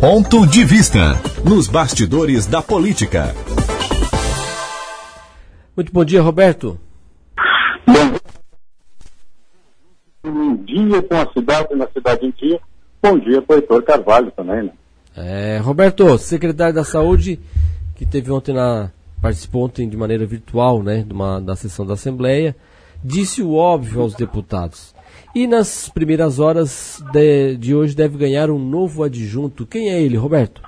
Ponto de vista nos bastidores da política. Muito bom dia, Roberto. Um dia com a cidade, na cidade em dia. Bom dia para o Heitor Carvalho também, né? É, Roberto, secretário da Saúde, que teve ontem na. participou ontem de maneira virtual, né? De uma, da sessão da Assembleia, disse o óbvio aos deputados. E nas primeiras horas de, de hoje deve ganhar um novo adjunto. Quem é ele, Roberto?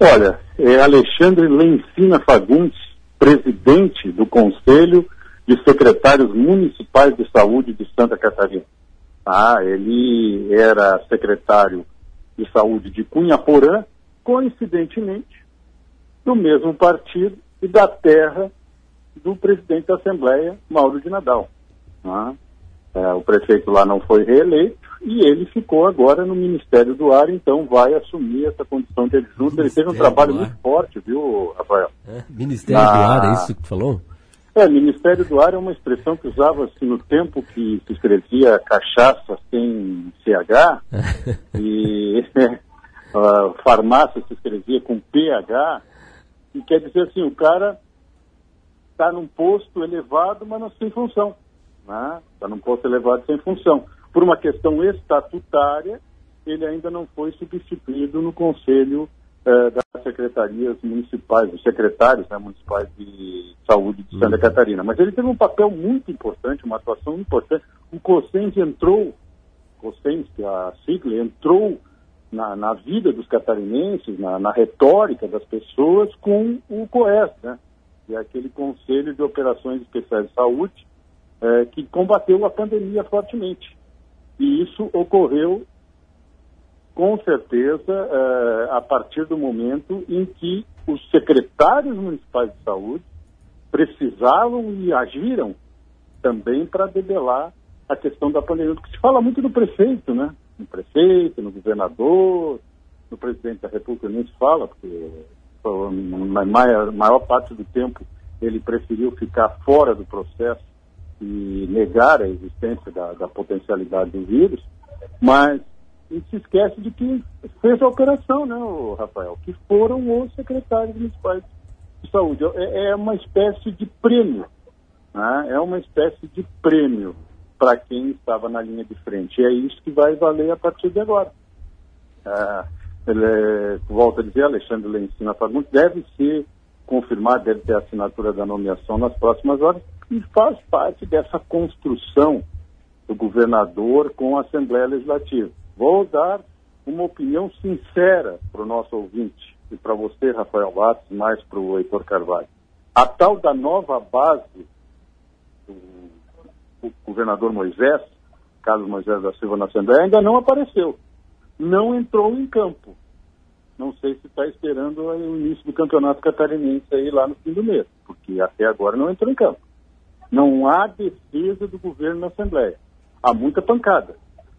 Olha, é Alexandre Lencina Fagundes, presidente do Conselho de Secretários Municipais de Saúde de Santa Catarina. Ah, ele era secretário de Saúde de Cunha Porã, coincidentemente, do mesmo partido e da terra do presidente da Assembleia, Mauro de Nadal. Ah, é, o prefeito lá não foi reeleito e ele ficou agora no Ministério do Ar, então vai assumir essa condição de adjunto. Ele teve um trabalho muito forte, viu, Rafael? É, Ministério Na... do Ar, é isso que falou? É, Ministério do Ar é uma expressão que usava-se no tempo que se escrevia cachaça sem CH e uh, farmácia se escrevia com PH, e quer dizer assim, o cara está num posto elevado, mas não sem função. Né? Tá num posto elevado sem função. Por uma questão estatutária, ele ainda não foi substituído no Conselho eh, das secretarias municipais, dos secretários né, municipais de saúde de Santa uhum. Catarina. Mas ele teve um papel muito importante, uma atuação importante. O COSENS entrou, COSENS, que é a sigla, entrou na, na vida dos catarinenses, na, na, retórica das pessoas com o COES, né? que é aquele Conselho de Operações Especiais de Saúde, eh, que combateu a pandemia fortemente. E isso ocorreu com certeza, é, a partir do momento em que os secretários municipais de saúde precisavam e agiram também para debelar a questão da pandemia. Porque se fala muito do prefeito, né? No prefeito, no governador, no presidente da República nem se fala, porque na maior, maior parte do tempo ele preferiu ficar fora do processo e negar a existência da, da potencialidade do vírus, mas e se esquece de que fez a operação, né, Rafael? Que foram os secretários municipais de saúde. É, é uma espécie de prêmio, né? é uma espécie de prêmio para quem estava na linha de frente. E é isso que vai valer a partir de agora. É, ele, é, volta a dizer, Alexandre Lencina Fagundes deve ser confirmado, deve ter a assinatura da nomeação nas próximas horas, e faz parte dessa construção do governador com a Assembleia Legislativa. Vou dar uma opinião sincera para o nosso ouvinte e para você, Rafael Bastos, mais para o Heitor Carvalho. A tal da nova base do governador Moisés, Carlos Moisés da Silva na Assembleia, ainda não apareceu. Não entrou em campo. Não sei se está esperando o início do campeonato catarinense aí lá no fim do mês, porque até agora não entrou em campo. Não há defesa do governo na Assembleia. Há muita pancada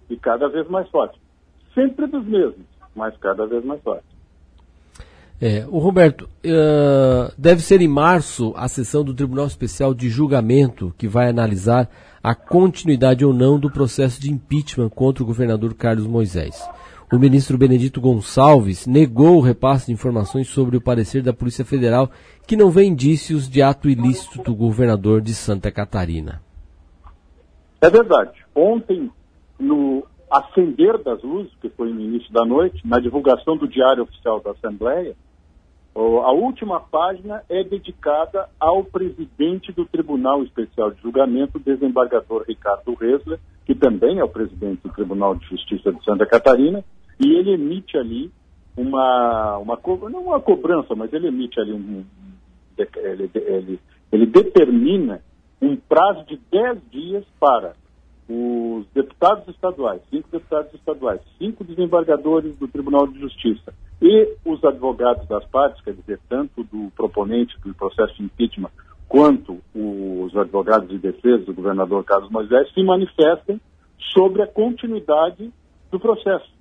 e cada vez mais forte. Sempre dos mesmos, mas cada vez mais forte. É, o Roberto, uh, deve ser em março a sessão do Tribunal Especial de Julgamento que vai analisar a continuidade ou não do processo de impeachment contra o governador Carlos Moisés. O ministro Benedito Gonçalves negou o repasse de informações sobre o parecer da Polícia Federal que não vê indícios de ato ilícito do governador de Santa Catarina. É verdade. Ontem, no acender das luzes, que foi no início da noite, na divulgação do Diário Oficial da Assembleia, a última página é dedicada ao presidente do Tribunal Especial de Julgamento, desembargador Ricardo Resler, que também é o presidente do Tribunal de Justiça de Santa Catarina, e ele emite ali uma, uma não uma cobrança, mas ele emite ali um, ele, ele, ele determina um prazo de 10 dias para os deputados estaduais, cinco deputados estaduais, cinco desembargadores do Tribunal de Justiça e os advogados das partes, quer dizer, tanto do proponente do processo de impeachment quanto os advogados de defesa do governador Carlos Moisés, se manifestem sobre a continuidade do processo.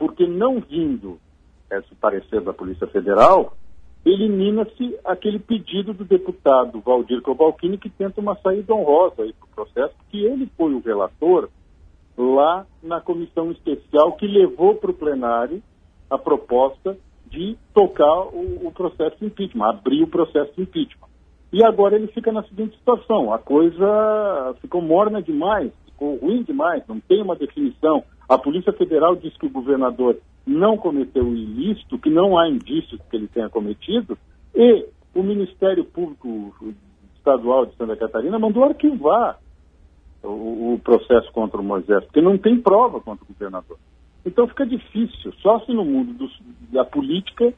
Porque não vindo esse parecer da Polícia Federal, elimina-se aquele pedido do deputado Valdir Cobalcini que tenta uma saída honrosa para o processo, que ele foi o relator lá na comissão especial que levou para o plenário a proposta de tocar o, o processo de impeachment, abrir o processo de impeachment. E agora ele fica na seguinte situação: a coisa ficou morna demais, ficou ruim demais, não tem uma definição. A Polícia Federal diz que o governador não cometeu o ilícito, que não há indícios que ele tenha cometido, e o Ministério Público Estadual de Santa Catarina mandou arquivar o, o processo contra o Moisés, porque não tem prova contra o governador. Então fica difícil, só se no mundo do, da política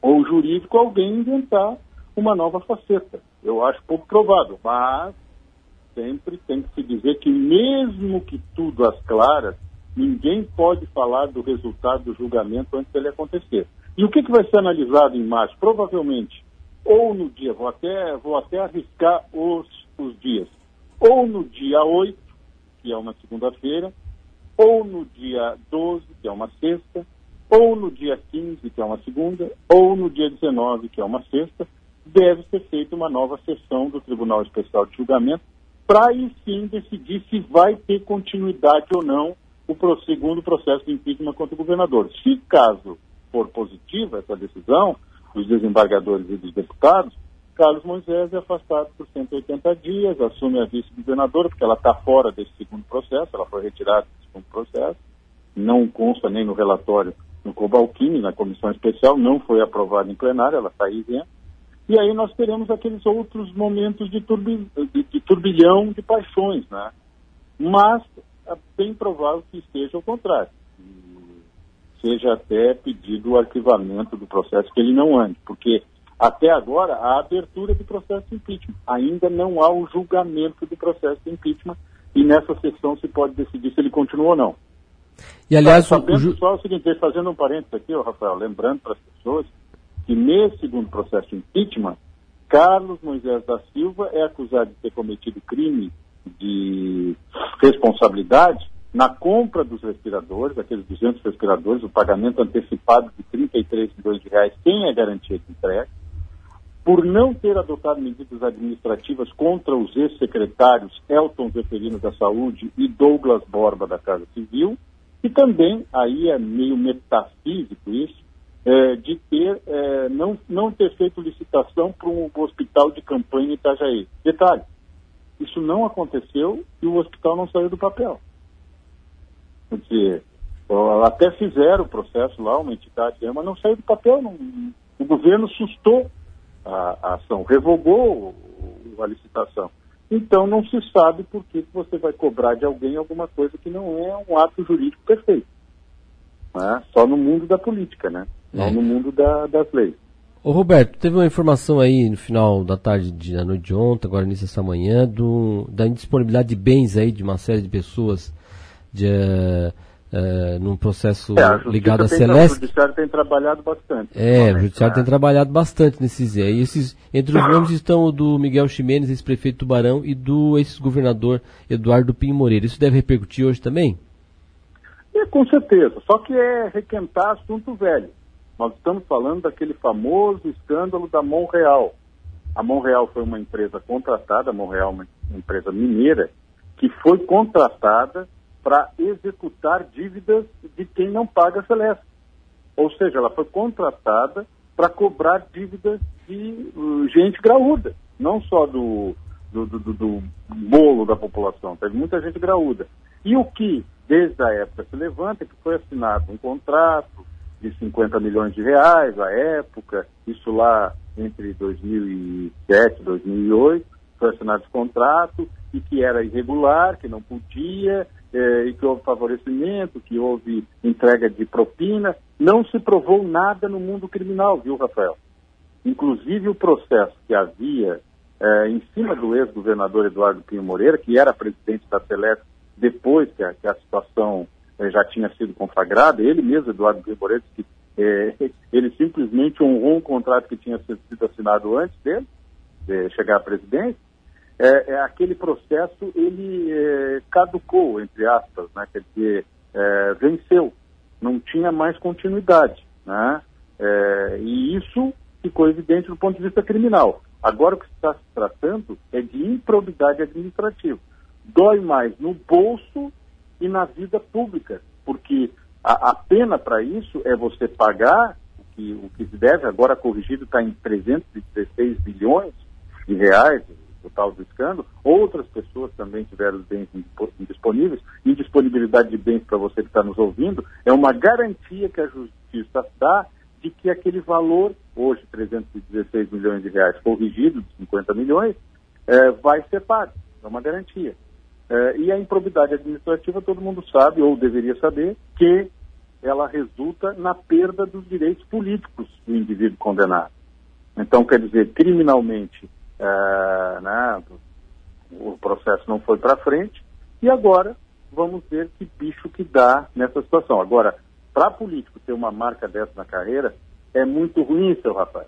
ou jurídico alguém inventar uma nova faceta. Eu acho pouco provável, mas sempre tem que se dizer que mesmo que tudo às claras, ninguém pode falar do resultado do julgamento antes dele acontecer. E o que, que vai ser analisado em março? Provavelmente, ou no dia, vou até, vou até arriscar os, os dias, ou no dia 8, que é uma segunda-feira, ou no dia 12, que é uma sexta, ou no dia 15, que é uma segunda, ou no dia 19, que é uma sexta, deve ser feita uma nova sessão do Tribunal Especial de Julgamento para aí sim decidir se vai ter continuidade ou não o segundo processo de impeachment contra o governador. Se caso for positiva essa decisão dos desembargadores e dos deputados, Carlos Moisés é afastado por 180 dias, assume a vice-governadora, porque ela está fora desse segundo processo, ela foi retirada desse segundo processo, não consta nem no relatório no Cobalcini, na comissão especial, não foi aprovada em plenário, ela está isenta. E aí nós teremos aqueles outros momentos de, turbi, de, de turbilhão de paixões, né? Mas é bem provável que esteja o contrário. Seja até pedido o arquivamento do processo, que ele não ande, porque até agora, a abertura do processo de impeachment. Ainda não há o julgamento do processo de impeachment e nessa sessão se pode decidir se ele continua ou não. E aliás, Sabendo o ju... só o seguinte, fazendo um parênteses aqui, ó, Rafael, lembrando para as pessoas que nesse segundo processo de impeachment, Carlos Moisés da Silva é acusado de ter cometido crime de responsabilidade na compra dos respiradores, aqueles 200 respiradores, o pagamento antecipado de 33 milhões de reais sem a garantia de entrega, por não ter adotado medidas administrativas contra os ex-secretários Elton Zeferino da Saúde e Douglas Borba da Casa Civil, e também, aí é meio metafísico isso, é, de ter, é, não, não ter feito licitação para um hospital de campanha em Itajaí. Detalhe, isso não aconteceu e o hospital não saiu do papel. Quer dizer, até fizeram o processo lá, uma entidade, mas não saiu do papel, não, o governo sustou a, a ação, revogou a licitação. Então não se sabe por que você vai cobrar de alguém alguma coisa que não é um ato jurídico perfeito. Né? Só no mundo da política, né? Não é. no mundo da, das leis. Ô Roberto, teve uma informação aí no final da tarde, de, da noite de ontem, agora início dessa manhã, do, da indisponibilidade de bens aí de uma série de pessoas de, uh, uh, num processo é, ligado a Celeste. O Judiciário tem trabalhado bastante. É, o Judiciário tem trabalhado bastante nesses. É, esses, entre os nomes estão o do Miguel Ximenes, ex-prefeito Tubarão, e do ex-governador Eduardo Pinho Moreira. Isso deve repercutir hoje também? É, com certeza. Só que é requentar assunto velho. Nós estamos falando daquele famoso escândalo da Monreal. A Monreal foi uma empresa contratada, a Monreal é uma empresa mineira, que foi contratada para executar dívidas de quem não paga Celeste. Ou seja, ela foi contratada para cobrar dívidas de uh, gente graúda, não só do, do, do, do, bolo da população, teve muita gente graúda. E o que, desde a época, se levanta é que foi assinado um contrato de 50 milhões de reais à época, isso lá entre 2007 e 2008, foi assinado esse contrato e que era irregular, que não podia, é, e que houve favorecimento, que houve entrega de propina. Não se provou nada no mundo criminal, viu, Rafael? Inclusive o processo que havia é, em cima do ex-governador Eduardo Pinho Moreira, que era presidente da Celeste depois que a, que a situação é, já tinha sido conflagrada, ele mesmo, Eduardo que é, ele simplesmente honrou um contrato que tinha sido assinado antes dele de chegar à presidência, é, é, aquele processo ele é, caducou, entre aspas, né? quer dizer, é, venceu, não tinha mais continuidade. Né? É, e isso ficou evidente do ponto de vista criminal. Agora o que está se tratando é de improbidade administrativa. Dói mais no bolso e na vida pública, porque A, a pena para isso é você pagar o que, o que se deve, agora corrigido está em 316 bilhões de reais, o tal do escândalo. Outras pessoas também tiveram bens indisponíveis. Indisponibilidade de bens para você que está nos ouvindo é uma garantia que a justiça dá de que aquele valor, hoje 316 milhões de reais, corrigido de 50 milhões, é, vai ser pago. É uma garantia. É, e a improbidade administrativa, todo mundo sabe, ou deveria saber, que ela resulta na perda dos direitos políticos do indivíduo condenado. Então, quer dizer, criminalmente, é, né, o processo não foi para frente, e agora vamos ver que bicho que dá nessa situação. Agora, para político ter uma marca dessa na carreira, é muito ruim, seu rapaz.